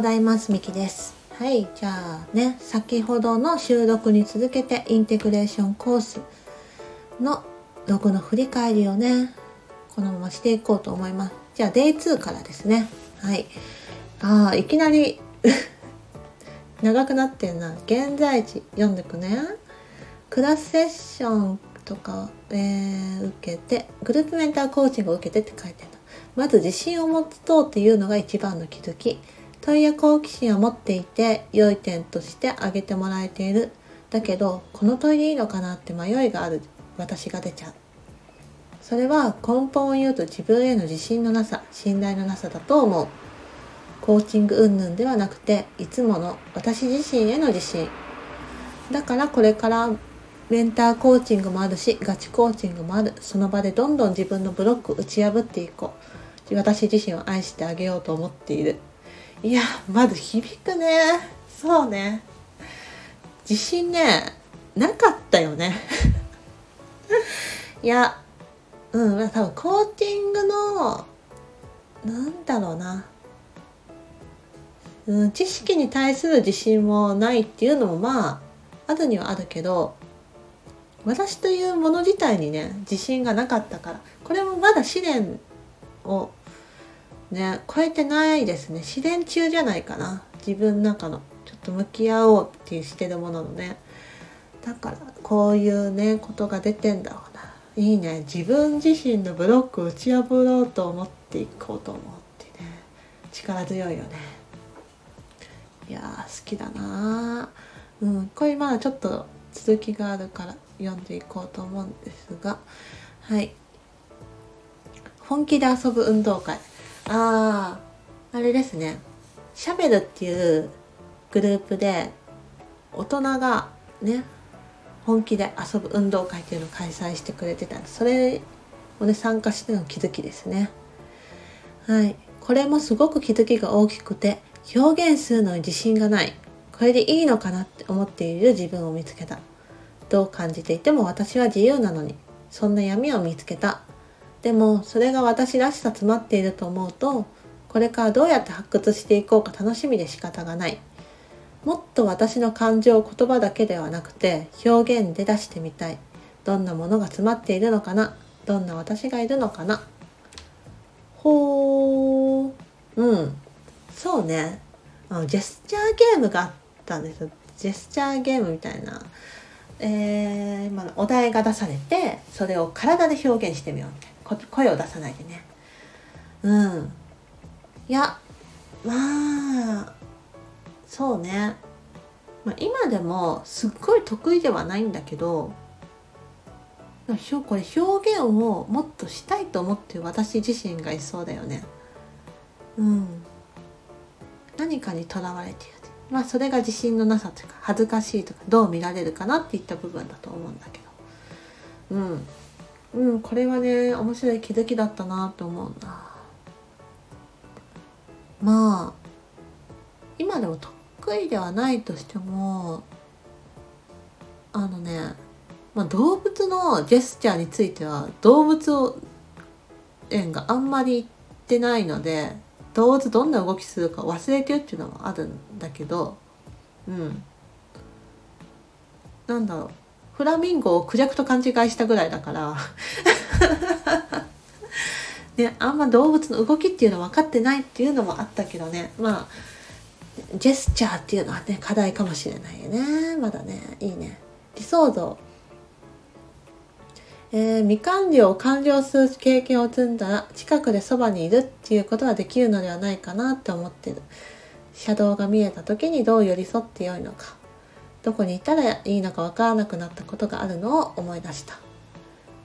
ございますみきです。はいじゃあね先ほどの収録に続けてインテグレーションコースのログの振り返りをねこのまましていこうと思います。じゃあ Day2 からですね。はい。ああいきなり 長くなってんな。現在地読んでくね。クラスセッションとか、えー、受けてグループメンターコーチングを受けてって書いてる。まず自信を持つとっていうのが一番の気づき。問いや好奇心を持っていて良い点として挙げてもらえている。だけどこの問いでいいのかなって迷いがある。私が出ちゃう。それは根本を言うと自分への自信のなさ信頼のなさだと思う。コーチング云々ではなくていつもの私自身への自信。だからこれからメンターコーチングもあるしガチコーチングもある。その場でどんどん自分のブロック打ち破っていこう。私自身を愛してあげようと思っている。いやまず響くね。そうね。自信ねなかったよね。いやうん多分コーティングのなんだろうな。うん、知識に対する自信もないっていうのもまああるにはあるけど私というもの自体にね自信がなかったからこれもまだ試練をね超えてないですね。試練中じゃないかな。自分の中の。ちょっと向き合おうってしてるもののね。だからこういうねことが出てんだろうな。いいね。自分自身のブロックを打ち破ろうと思っていこうと思ってね。力強いよね。いや好きだな。うん。これまだちょっと続きがあるから読んでいこうと思うんですが。はい。本気で遊ぶ運動会。あああれですね。シャベルっていうグループで大人がね本気で遊ぶ運動会っていうのを開催してくれてたんでそれをね参加しての気づきですね。はい。これもすごく気づきが大きくて表現するのに自信がない。これでいいのかなって思っている自分を見つけた。どう感じていても私は自由なのにそんな闇を見つけた。でもそれが私らしさ詰まっていると思うとこれからどうやって発掘していこうか楽しみで仕方がない。もっと私の感情を言葉だけではなくて表現で出してみたい。どんなものが詰まっているのかな？どんな私がいるのかな？ほー。うん。そうね。あのジェスチャーゲームがあったんですジェスチャーゲームみたいな。えーまあ、お題が出されてそれを体で表現してみよう。みたいな声を出さないでね。うん。いやまあそうね、まあ、今でもすっごい得意ではないんだけどこれ表現をもっとしたいと思ってる私自身がいそうだよね。うん。何かにとらわれている。まあそれが自信のなさというか恥ずかしいとかどう見られるかなっていった部分だと思うんだけど。うん。うんこれはね面白い気づきだったなと思うな。まあ今でも得意ではないとしてもあのね、まあ、動物のジェスチャーについては動物園があんまり言ってないので動物どんな動きするか忘れてるっていうのはあるんだけどうん。なんだろう。フラミンゴをクジャクと勘違いしたぐらいだから。ね、あんま動物の動きっていうの分かってないっていうのもあったけどね。まあジェスチャーっていうのはね課題かもしれないよね。まだね。いいね。理想像。えー、未完了を完了する経験を積んだら近くでそばにいるっていうことはできるのではないかなって思ってる。車道が見えた時にどう寄り添ってよいのか。どこにいたらいいのかわからなくなったことがあるのを思い出した。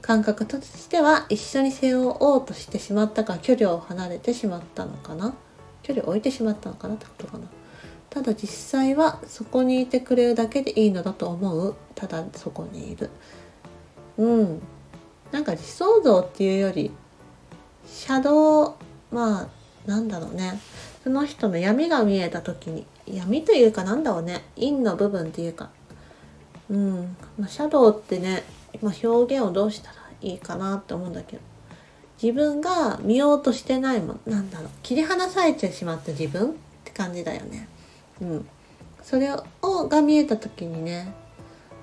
感覚としては一緒に背負おうとしてしまったか距離を離れてしまったのかな？距離を置いてしまったのかなってことかな？ただ実際はそこにいてくれるだけでいいのだと思う？ただそこにいる。うん。なんか理想像っていうよりシャドウまあなんだろうね。その人の闇が見えた時に。闇というかなんだろうね。陰の部分っていうか。うん、まあ、シャドウってね、まあ、表現をどうしたらいいかなって思うんだけど。自分が見ようとしてないもん。なんだろう。切り離されてしまった自分っって感じだよね。うん、それをが見えた時にね、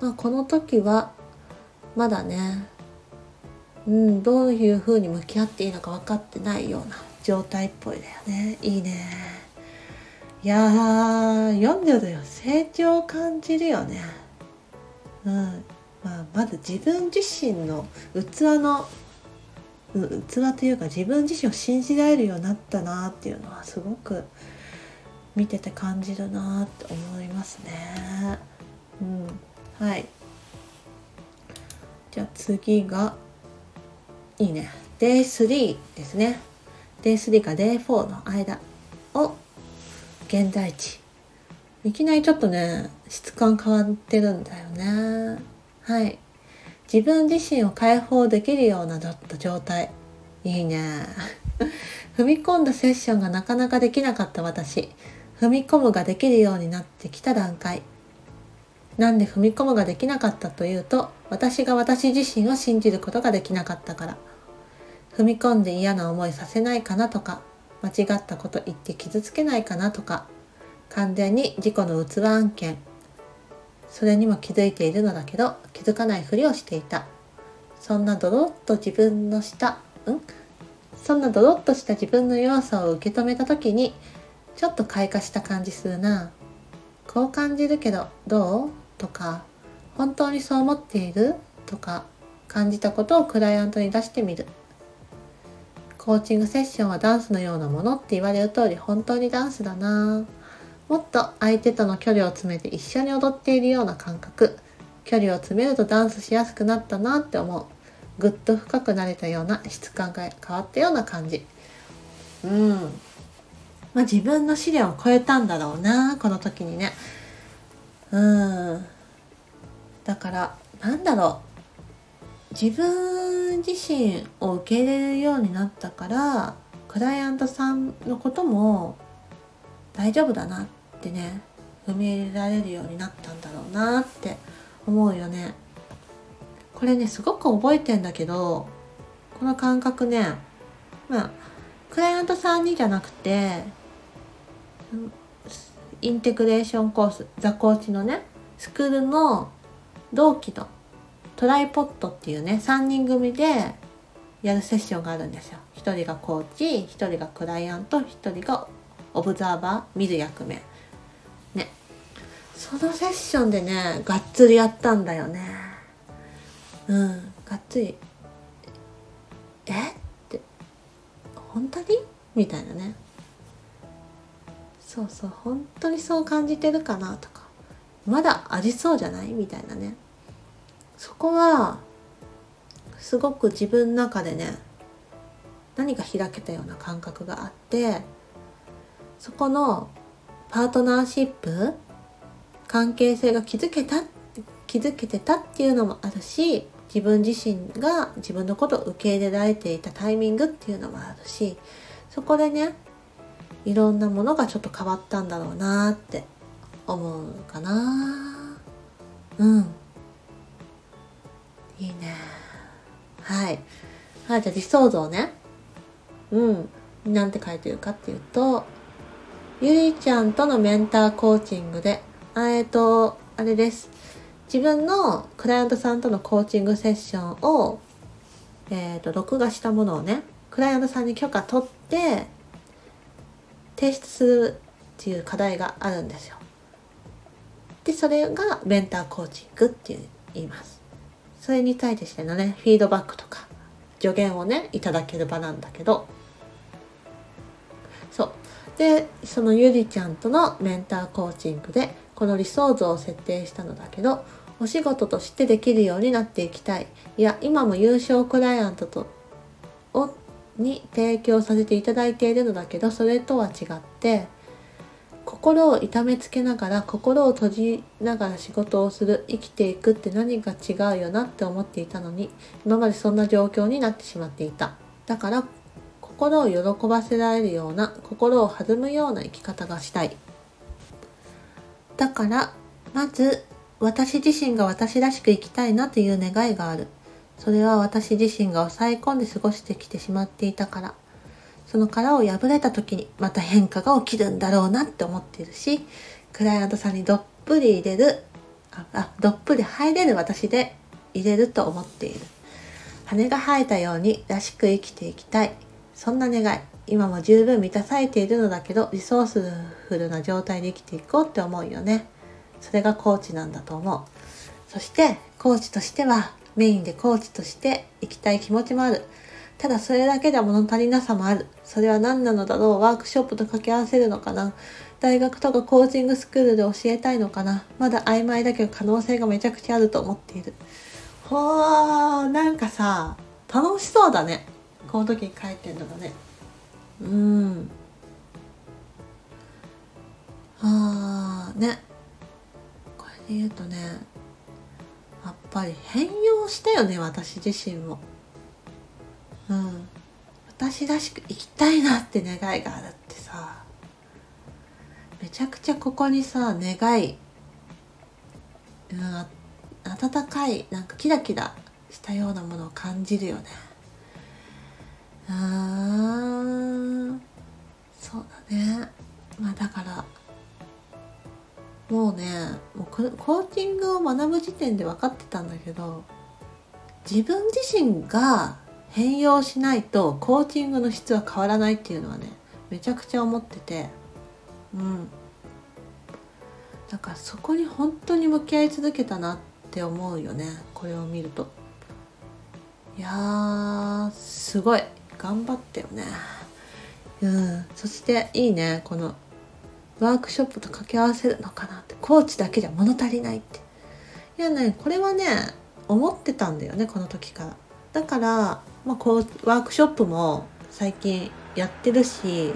まあ、この時はまだね、うん、どういう風に向き合っていいのか分かってないような状態っぽいだよね。いいね。いやー読んでるよ成長を感じるよねうんまあ、まず自分自身の器の器というか自分自身を信じられるようになったなっていうのはすごく見てて感じるなって思いますね。うん、はい。じゃあ次がいいね。Day3 ですね。Day3 か Day4 の間現在地。いきなりちょっとね、質感変わってるんだよね。はい。自分自身を解放できるような状態。いいね。踏み込んだセッションがなかなかできなかった私。踏み込むができるようになってきた段階。なんで踏み込むができなかったというと、私が私自身を信じることができなかったから。踏み込んで嫌な思いさせないかなとか、間違ったこと言って傷つけないかなとか、完全に自己の器案件、それにも気づいているのだけど気づかないふりをしていた。そんなドロッと自分のしたん？そんなドロッとした自分の弱さを受け止めた時にちょっと開花した感じするな。こう感じるけどどう？とか本当にそう思っている？とか感じたことをクライアントに出してみる。コーチングセッションはダンスのようなものって言われる通り本当にダンスだな。もっと相手との距離を詰めて一緒に踊っているような感覚。距離を詰めるとダンスしやすくなったなって思う。ぐっと深くなれたような質感が変わったような感じ。うん。まあ自分の試練を超えたんだろうなこの時にね。うん。だからなんだろう。自分自身を受け入れるようになったからクライアントさんのことも大丈夫だなってね踏み入れられるようになったんだろうなって思うよね。これねすごく覚えてんだけどこの感覚ねまあクライアントさんにじゃなくてインテグレーションコースザコーチのねスクールの同期のトライポットっていうね3人組でやるセッションがあるんですよ。1人がコーチ1人がクライアント1人がオブザーバー見る役目。ね。そのセッションでねがっつりやったんだよね。うん。がっつりえ？って。本当に？みたいなね。そうそう。本当にそう感じてるかなとか。まだありそうじゃない？みたいなね。そこはすごく自分の中でね何か開けたような感覚があってそこのパートナーシップ関係性が築けた気づけてたっていうのもあるし自分自身が自分のことを受け入れられていたタイミングっていうのもあるしそこでねいろんなものがちょっと変わったんだろうなって思うかな。うん。いいねはいはいじゃあ理想像ねうんなんて書いてるかっていうとゆりちゃんとのメンターコーチングであえっ、と、あれです。自分のクライアントさんとのコーチングセッションを、えっ、ー、と、録画したものをね、クライアントさんに許可取って、提出するっていう課題があるんですよ。で、それがメンターコーチングって言います。それに対してのね、フィードバックとか、助言をね、いただける場なんだけど、そう。で、そのゆりちゃんとのメンターコーチングで、この理想像を設定したのだけどお仕事としてできるようになっていきたいいや今も優勝クライアントとをに提供させていただいているのだけどそれとは違って心を痛めつけながら心を閉じながら仕事をする生きていくって何か違うよなって思っていたのに今までそんな状況になってしまっていた。だから心を喜ばせられるような心を弾むような生き方がしたい。だからまず私自身が私らしく生きたいなという願いがある。それは私自身が抑え込んで過ごしてきてしまっていたから。その殻を破れた時にまた変化が起きるんだろうなって思っているしクライアントさんにどっぷり入れるああどっぷり入れる私で入れると思っている。羽が生えたようにらしく生きていきたい。そんな願い。今も十分満たされているのだけどリソースフルな状態で生きていこうって思うよね。それがコーチなんだと思う。そしてコーチとしてはメインでコーチとして行きたい気持ちもある。ただそれだけでは物足りなさもある。それは何なのだろう？ワークショップと掛け合わせるのかな？大学とかコーチングスクールで教えたいのかな？まだ曖昧だけど可能性がめちゃくちゃあると思っている。ほーなんかさ楽しそうだね。この時に書いてんのがね。うん。あーね。これで言うとねやっぱり変容したよね私自身も。うん。私らしく生きたいなって願いがあるってさめちゃくちゃここにさ願い、うん、温かいなんかキラキラしたようなものを感じるよね。あーそうだね。まあだからもうねもうコーチングを学ぶ時点で分かってたんだけど自分自身が変容しないとコーチングの質は変わらないっていうのはねめちゃくちゃ思ってて。うん。だからそこに本当に向き合い続けたなって思うよねこれを見ると。いやーすごい。頑張ったよね。うん。そしていいねこのワークショップと掛け合わせるのかなって。コーチだけじゃ物足りないって。いやねこれはね思ってたんだよねこの時から。だから、まあ、こうワークショップも最近やってるし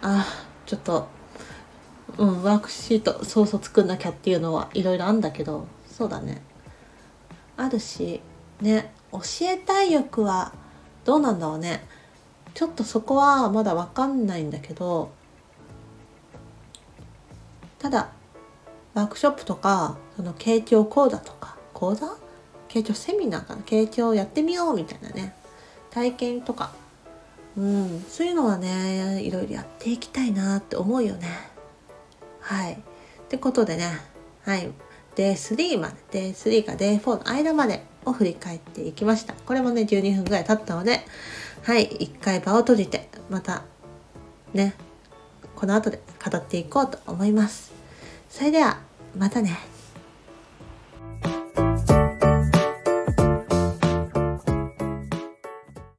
あちょっとうんワークシートそうそう作んなきゃっていうのはいろいろあんだけどそうだね。あるしね教えたい欲はどうなんだろうね。ちょっとそこはまだ分かんないんだけどただワークショップとかその傾聴講座とか講座傾聴セミナーかな？傾聴やってみようみたいなね。体験とか。うん。そういうのはねいろいろやっていきたいなって思うよね。はい。ってことでね。はい。Day3 まで。Day3 か Day4 の間までを振り返っていきました。これもね12分ぐらい経ったので。はい。一回場を閉じてまたねこの後で語っていこうと思います。それではまたね。